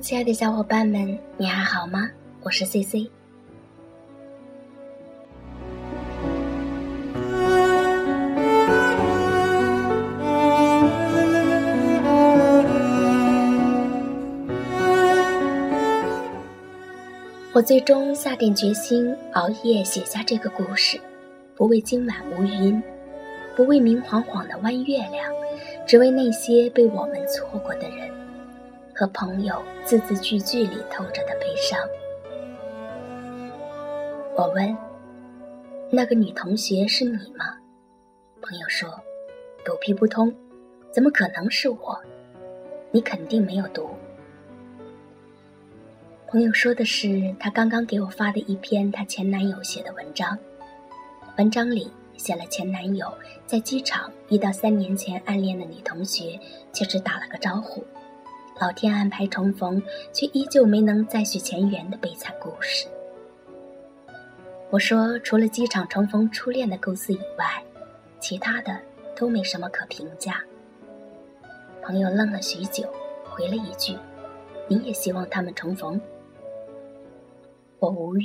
亲爱的小伙伴们，你还好吗？我是 C C。我最终下定决心，熬夜写下这个故事，不为今晚无云，不为明晃晃的弯月亮，只为那些被我们错过的人。和朋友字字句句里透着的悲伤。我问：“那个女同学是你吗？”朋友说：“狗屁不通，怎么可能是我？你肯定没有读。”朋友说的是他刚刚给我发的一篇他前男友写的文章，文章里写了前男友在机场遇到三年前暗恋的女同学，却只打了个招呼。老天安排重逢，却依旧没能再续前缘的悲惨故事。我说，除了机场重逢初恋的构思以外，其他的都没什么可评价。朋友愣了许久，回了一句：“你也希望他们重逢？”我无语，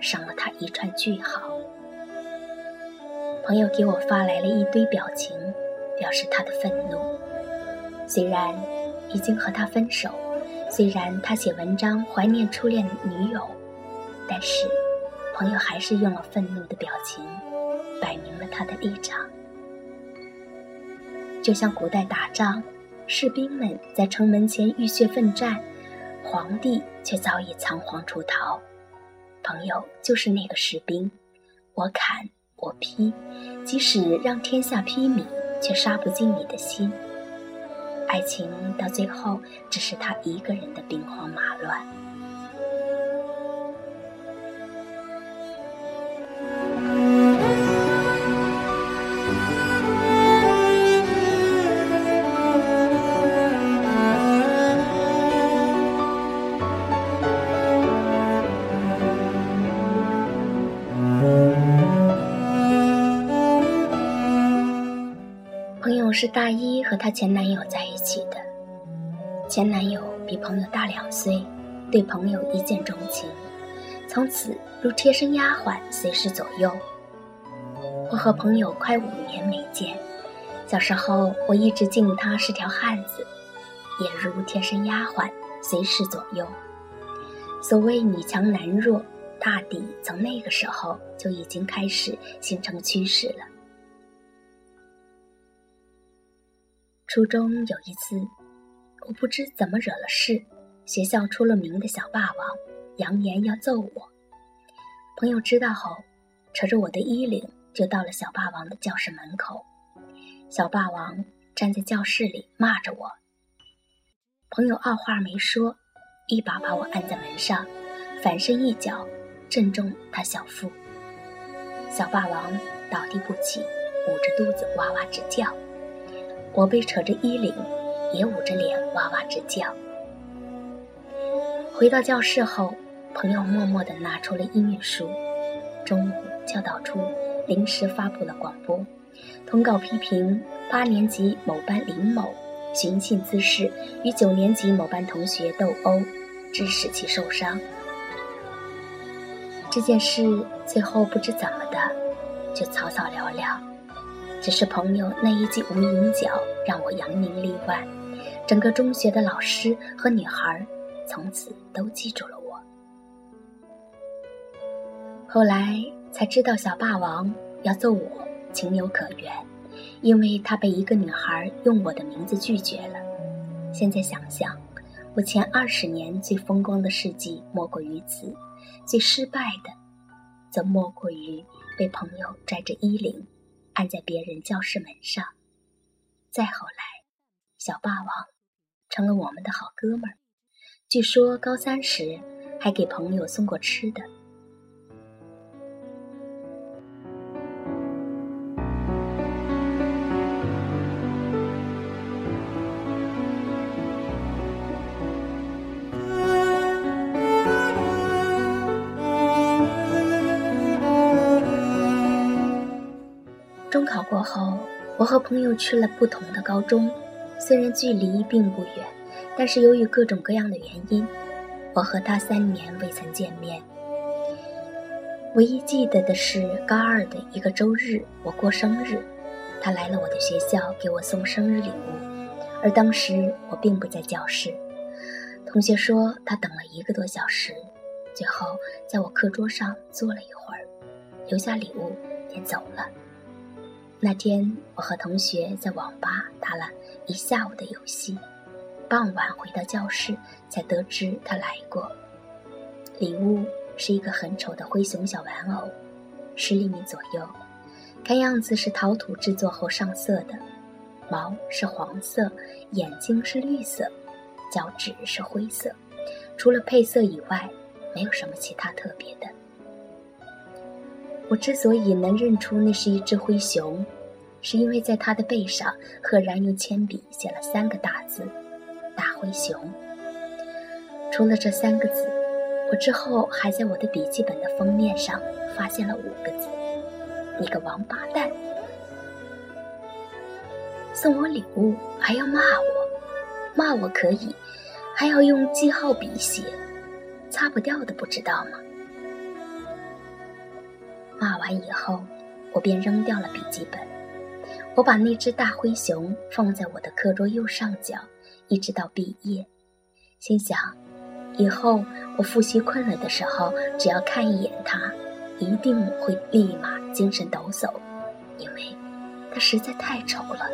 赏了他一串句号。朋友给我发来了一堆表情，表示他的愤怒。虽然。已经和他分手，虽然他写文章怀念初恋女友，但是朋友还是用了愤怒的表情，摆明了他的立场。就像古代打仗，士兵们在城门前浴血奋战，皇帝却早已仓皇出逃。朋友就是那个士兵，我砍我劈，即使让天下披靡，却杀不进你的心。爱情到最后，只是他一个人的兵荒马乱。朋友是大一和她前男友在，前男友比朋友大两岁，对朋友一见钟情，从此如贴身丫鬟，随时左右。我和朋友快五年没见，小时候我一直敬他是条汉子，也如贴身丫鬟，随时左右。所谓女强男弱，大抵从那个时候就已经开始形成趋势了。初中有一次，我不知怎么惹了事，学校出了名的小霸王，扬言要揍我。朋友知道后，扯着我的衣领就到了小霸王的教室门口。小霸王站在教室里骂着我。朋友二话没说，一把把我按在门上，反身一脚正中他小腹。小霸王倒地不起，捂着肚子哇哇直叫。我被扯着衣领，也捂着脸哇哇直叫。回到教室后，朋友默默地拿出了音乐书。中午教导处临时发布了广播，通告批评八年级某班林某寻衅滋事，与九年级某班同学斗殴，致使其受伤。这件事最后不知怎么的，就草草了了。只是朋友那一记无影脚让我扬名立万，整个中学的老师和女孩从此都记住了我。后来才知道小霸王要揍我情有可原，因为他被一个女孩用我的名字拒绝了。现在想想，我前二十年最风光的事迹莫过于此，最失败的，则莫过于被朋友拽着衣领。按在别人教室门上。再后来，小霸王成了我们的好哥们儿。据说高三时还给朋友送过吃的。高考过后，我和朋友去了不同的高中，虽然距离并不远，但是由于各种各样的原因，我和他三年未曾见面。唯一记得的是高二的一个周日，我过生日，他来了我的学校给我送生日礼物，而当时我并不在教室。同学说他等了一个多小时，最后在我课桌上坐了一会儿，留下礼物便走了。那天我和同学在网吧打了一下午的游戏，傍晚回到教室才得知他来过，礼物。是一个很丑的灰熊小玩偶，十厘米左右，看样子是陶土制作后上色的，毛是黄色，眼睛是绿色，脚趾是灰色，除了配色以外，没有什么其他特别的。我之所以能认出那是一只灰熊，是因为在它的背上赫然用铅笔写了三个大字“大灰熊”。除了这三个字。我之后还在我的笔记本的封面上发现了五个字：“你个王八蛋！”送我礼物还要骂我，骂我可以，还要用记号笔写，擦不掉的不知道吗？骂完以后，我便扔掉了笔记本。我把那只大灰熊放在我的课桌右上角，一直到毕业，心想。以后我复习困了的时候，只要看一眼它，一定会立马精神抖擞，因为它实在太丑了。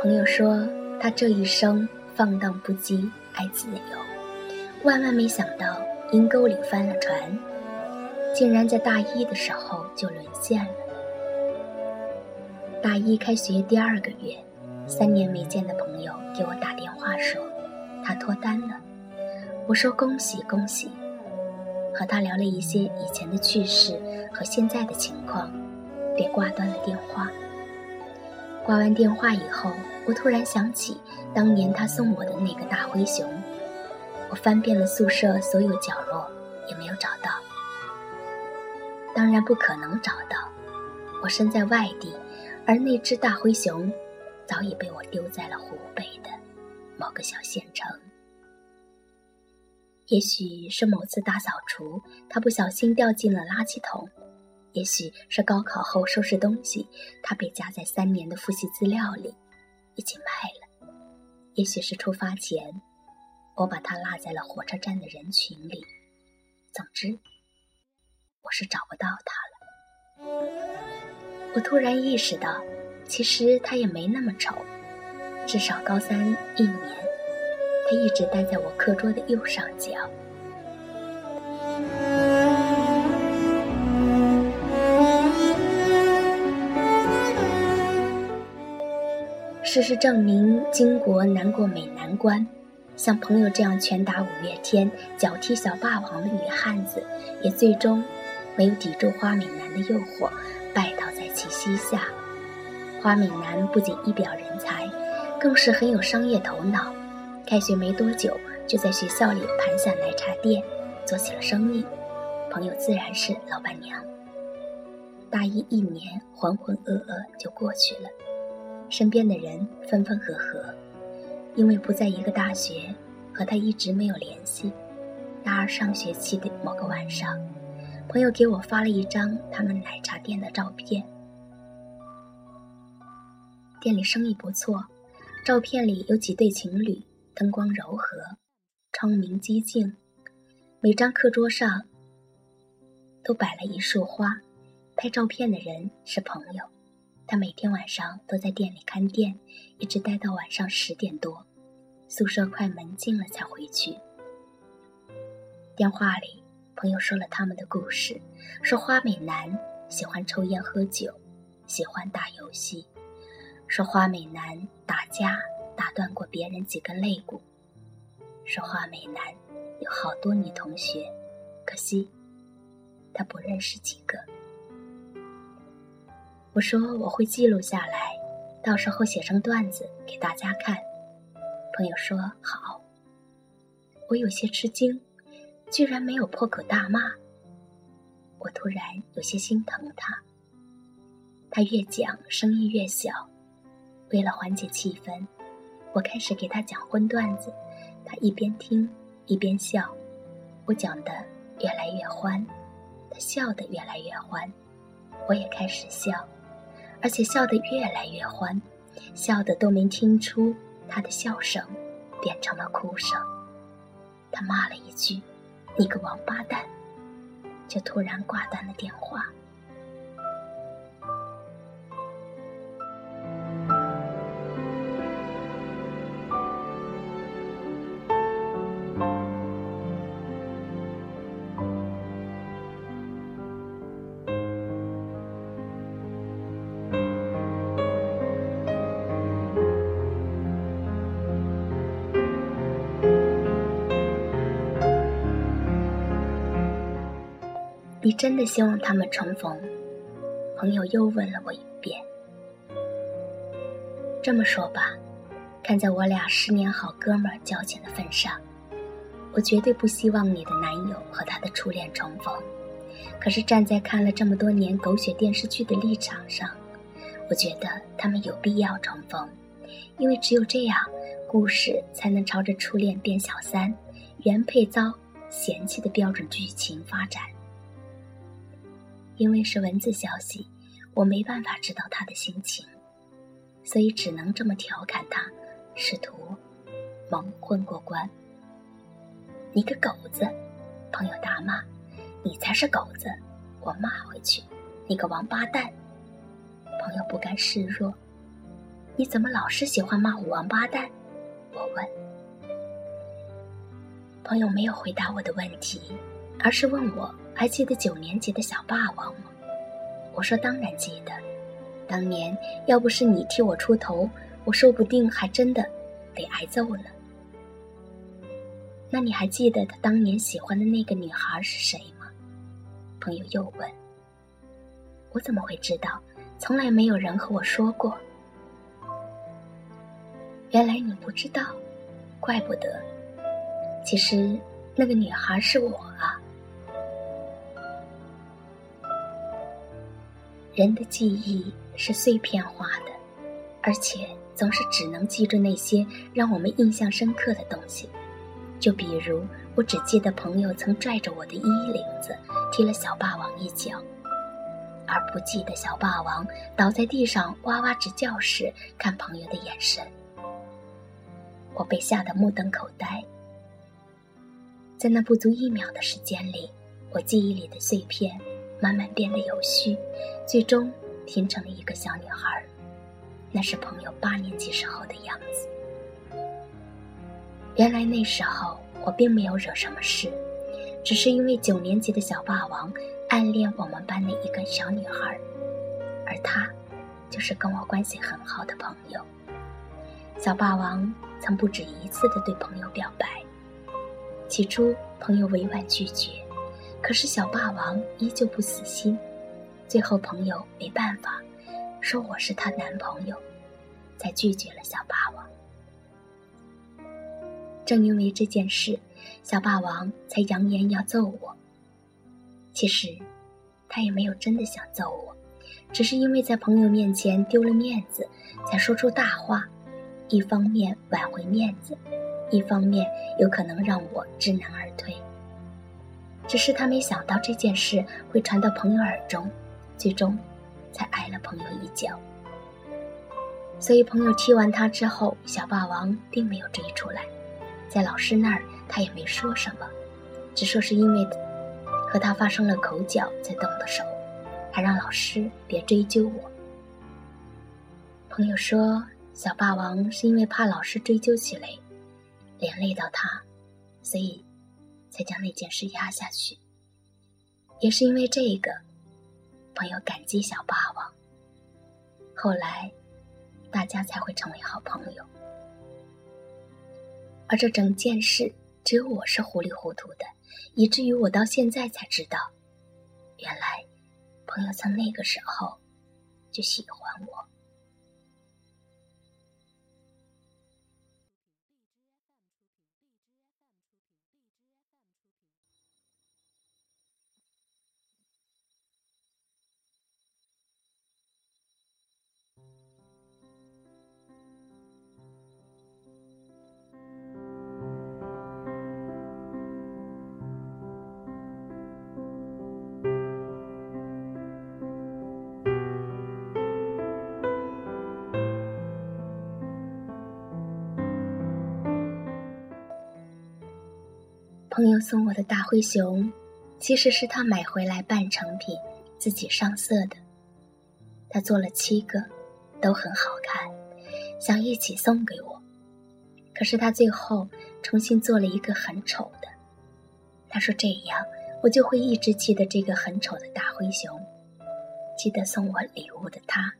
朋友说他这一生放荡不羁，爱自由，万万没想到阴沟里翻了船，竟然在大一的时候就沦陷了。大一开学第二个月。三年没见的朋友给我打电话说，他脱单了。我说恭喜恭喜，和他聊了一些以前的趣事和现在的情况，便挂断了电话。挂完电话以后，我突然想起当年他送我的那个大灰熊，我翻遍了宿舍所有角落，也没有找到。当然不可能找到，我身在外地，而那只大灰熊。早已被我丢在了湖北的某个小县城。也许是某次大扫除，他不小心掉进了垃圾桶；也许是高考后收拾东西，他被夹在三年的复习资料里，一起卖了；也许是出发前，我把他落在了火车站的人群里。总之，我是找不到他了。我突然意识到。其实他也没那么丑，至少高三一年，他一直待在我课桌的右上角。事实证明，巾帼难过美男关，像朋友这样拳打五月天、脚踢小霸王的女汉子，也最终没有抵住花美男的诱惑，拜倒在其膝下。花美男不仅一表人才，更是很有商业头脑。开学没多久，就在学校里盘下奶茶店，做起了生意。朋友自然是老板娘。大一一年浑浑噩噩就过去了，身边的人分分合合，因为不在一个大学，和他一直没有联系。大二上学期的某个晚上，朋友给我发了一张他们奶茶店的照片。店里生意不错，照片里有几对情侣，灯光柔和，窗明几净。每张课桌上都摆了一束花。拍照片的人是朋友，他每天晚上都在店里看店，一直待到晚上十点多，宿舍快门禁了才回去。电话里，朋友说了他们的故事，说花美男喜欢抽烟喝酒，喜欢打游戏。说花美男打架打断过别人几根肋骨。说花美男有好多女同学，可惜他不认识几个。我说我会记录下来，到时候写成段子给大家看。朋友说好。我有些吃惊，居然没有破口大骂。我突然有些心疼他。他越讲声音越小。为了缓解气氛，我开始给他讲荤段子，他一边听一边笑。我讲的越来越欢，他笑得越来越欢，我也开始笑，而且笑得越来越欢，笑得都没听出他的笑声变成了哭声。他骂了一句：“你个王八蛋！”就突然挂断了电话。你真的希望他们重逢？朋友又问了我一遍。这么说吧，看在我俩十年好哥们儿交情的份上，我绝对不希望你的男友和他的初恋重逢。可是站在看了这么多年狗血电视剧的立场上，我觉得他们有必要重逢，因为只有这样，故事才能朝着初恋变小三、原配遭嫌弃的标准剧情发展。因为是文字消息，我没办法知道他的心情，所以只能这么调侃他，试图蒙混过关。你个狗子！朋友大骂：“你才是狗子！”我骂回去：“你个王八蛋！”朋友不甘示弱：“你怎么老是喜欢骂我王八蛋？”我问。朋友没有回答我的问题，而是问我。还记得九年级的小霸王吗？我说当然记得。当年要不是你替我出头，我说不定还真的得挨揍了。那你还记得他当年喜欢的那个女孩是谁吗？朋友又问。我怎么会知道？从来没有人和我说过。原来你不知道，怪不得。其实那个女孩是我人的记忆是碎片化的，而且总是只能记住那些让我们印象深刻的东西。就比如，我只记得朋友曾拽着我的衣领子踢了小霸王一脚，而不记得小霸王倒在地上哇哇直叫时看朋友的眼神。我被吓得目瞪口呆。在那不足一秒的时间里，我记忆里的碎片。慢慢变得有序，最终拼成了一个小女孩。那是朋友八年级时候的样子。原来那时候我并没有惹什么事，只是因为九年级的小霸王暗恋我们班的一个小女孩，而她就是跟我关系很好的朋友。小霸王曾不止一次的对朋友表白，起初朋友委婉拒绝。可是小霸王依旧不死心，最后朋友没办法，说我是他男朋友，才拒绝了小霸王。正因为这件事，小霸王才扬言要揍我。其实，他也没有真的想揍我，只是因为在朋友面前丢了面子，才说出大话，一方面挽回面子，一方面有可能让我知难而退。只是他没想到这件事会传到朋友耳中，最终才挨了朋友一脚。所以朋友踢完他之后，小霸王并没有追出来，在老师那儿他也没说什么，只说是因为和他发生了口角才动的手，还让老师别追究我。朋友说，小霸王是因为怕老师追究起来，连累到他，所以。才将那件事压下去，也是因为这个，朋友感激小霸王。后来，大家才会成为好朋友。而这整件事，只有我是糊里糊涂的，以至于我到现在才知道，原来，朋友从那个时候就喜欢我。朋友送我的大灰熊，其实是他买回来半成品，自己上色的。他做了七个，都很好看，想一起送给我。可是他最后重新做了一个很丑的。他说这样我就会一直记得这个很丑的大灰熊，记得送我礼物的他。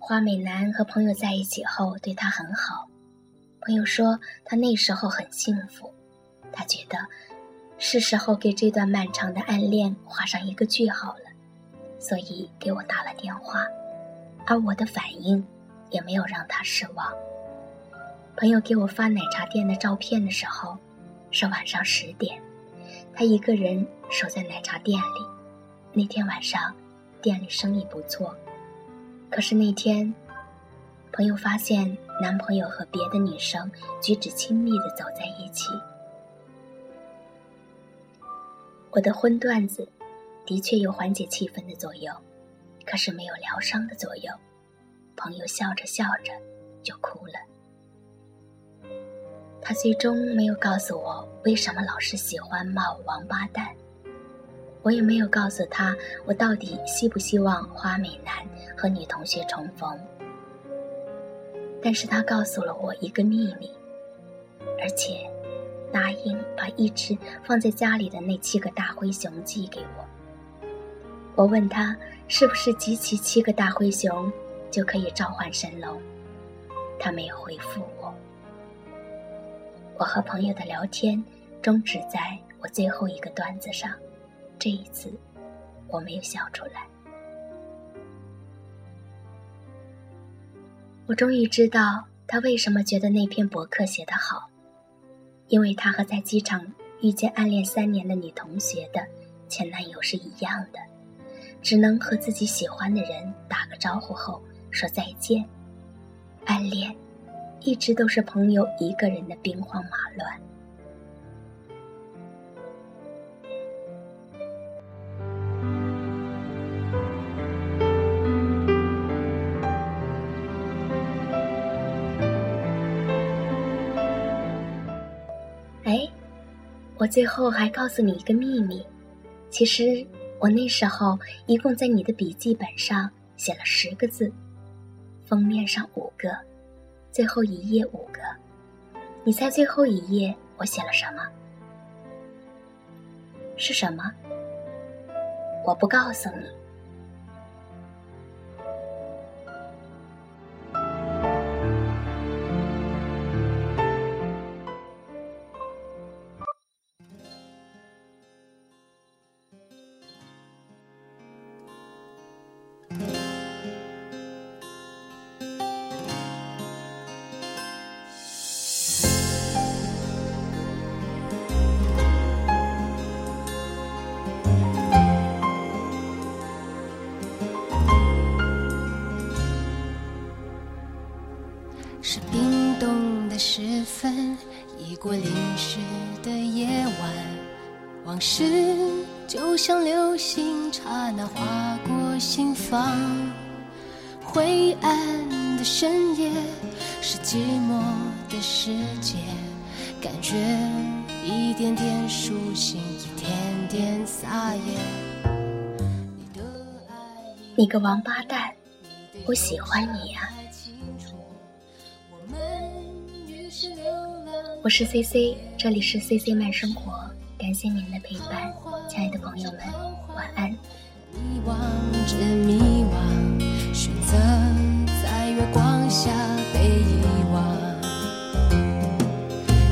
花美男和朋友在一起后对他很好。朋友说他那时候很幸福，他觉得是时候给这段漫长的暗恋画上一个句号了，所以给我打了电话，而我的反应也没有让他失望。朋友给我发奶茶店的照片的时候，是晚上十点，他一个人守在奶茶店里。那天晚上，店里生意不错，可是那天。朋友发现男朋友和别的女生举止亲密的走在一起，我的荤段子的确有缓解气氛的作用，可是没有疗伤的作用。朋友笑着笑着就哭了。他最终没有告诉我为什么老是喜欢骂我王八蛋，我也没有告诉他我到底希不希望花美男和女同学重逢。但是他告诉了我一个秘密，而且答应把一直放在家里的那七个大灰熊寄给我。我问他是不是集齐七个大灰熊就可以召唤神龙，他没有回复我。我和朋友的聊天终止在我最后一个段子上，这一次我没有笑出来。我终于知道他为什么觉得那篇博客写得好，因为他和在机场遇见暗恋三年的女同学的前男友是一样的，只能和自己喜欢的人打个招呼后说再见。暗恋，一直都是朋友一个人的兵荒马乱。最后还告诉你一个秘密，其实我那时候一共在你的笔记本上写了十个字，封面上五个，最后一页五个。你猜最后一页我写了什么？是什么？我不告诉你。流星，刹那划过心房。灰暗的深夜，是寂寞的世界，感觉一点点苏醒，一点点撒野。你个王八蛋，我喜欢你呀！我是 C C，这里是 C C 慢生活，感谢您的陪伴，亲爱的朋友们，晚安。你望着迷惘，选择在月光下被遗忘。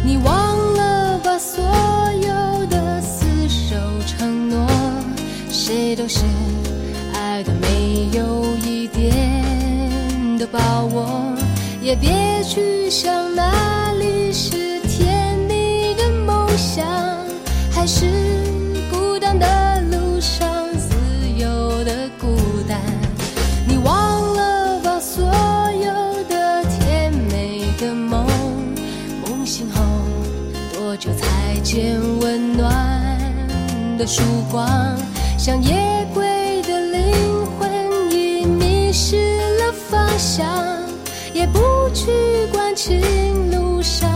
你忘了把所有的厮守承诺，谁都是爱的没有一点的把握，也别去想哪里是。是孤单的路上，自由的孤单。你忘了把所有的甜美的梦，梦醒后多久才见温暖的曙光？像夜归的灵魂已迷失了方向，也不去管情路上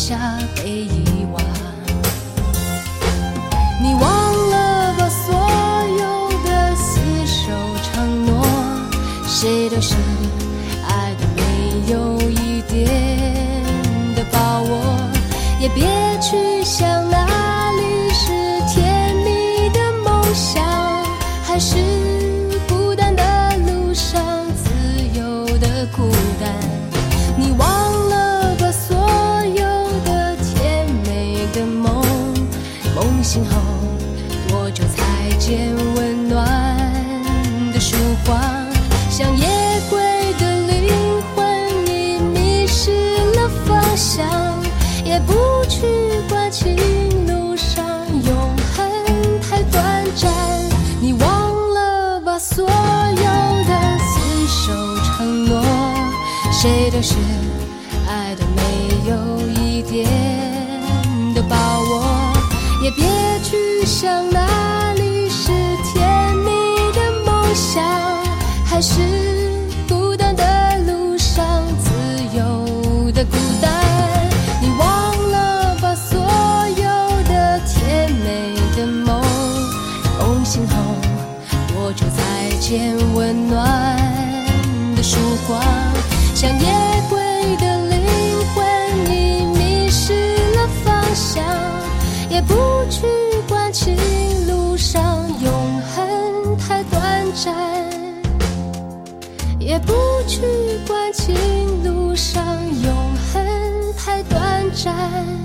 下背影。是爱的没有一点的把握，也别去想哪里是甜蜜的梦想，还是孤单的路上自由的孤单。你忘了把所有的甜美的梦梦醒后多久再？见温暖的曙光，像夜归的灵魂已迷失了方向，也不去管情路上永恒太短暂，也不去管情路上永恒太短暂。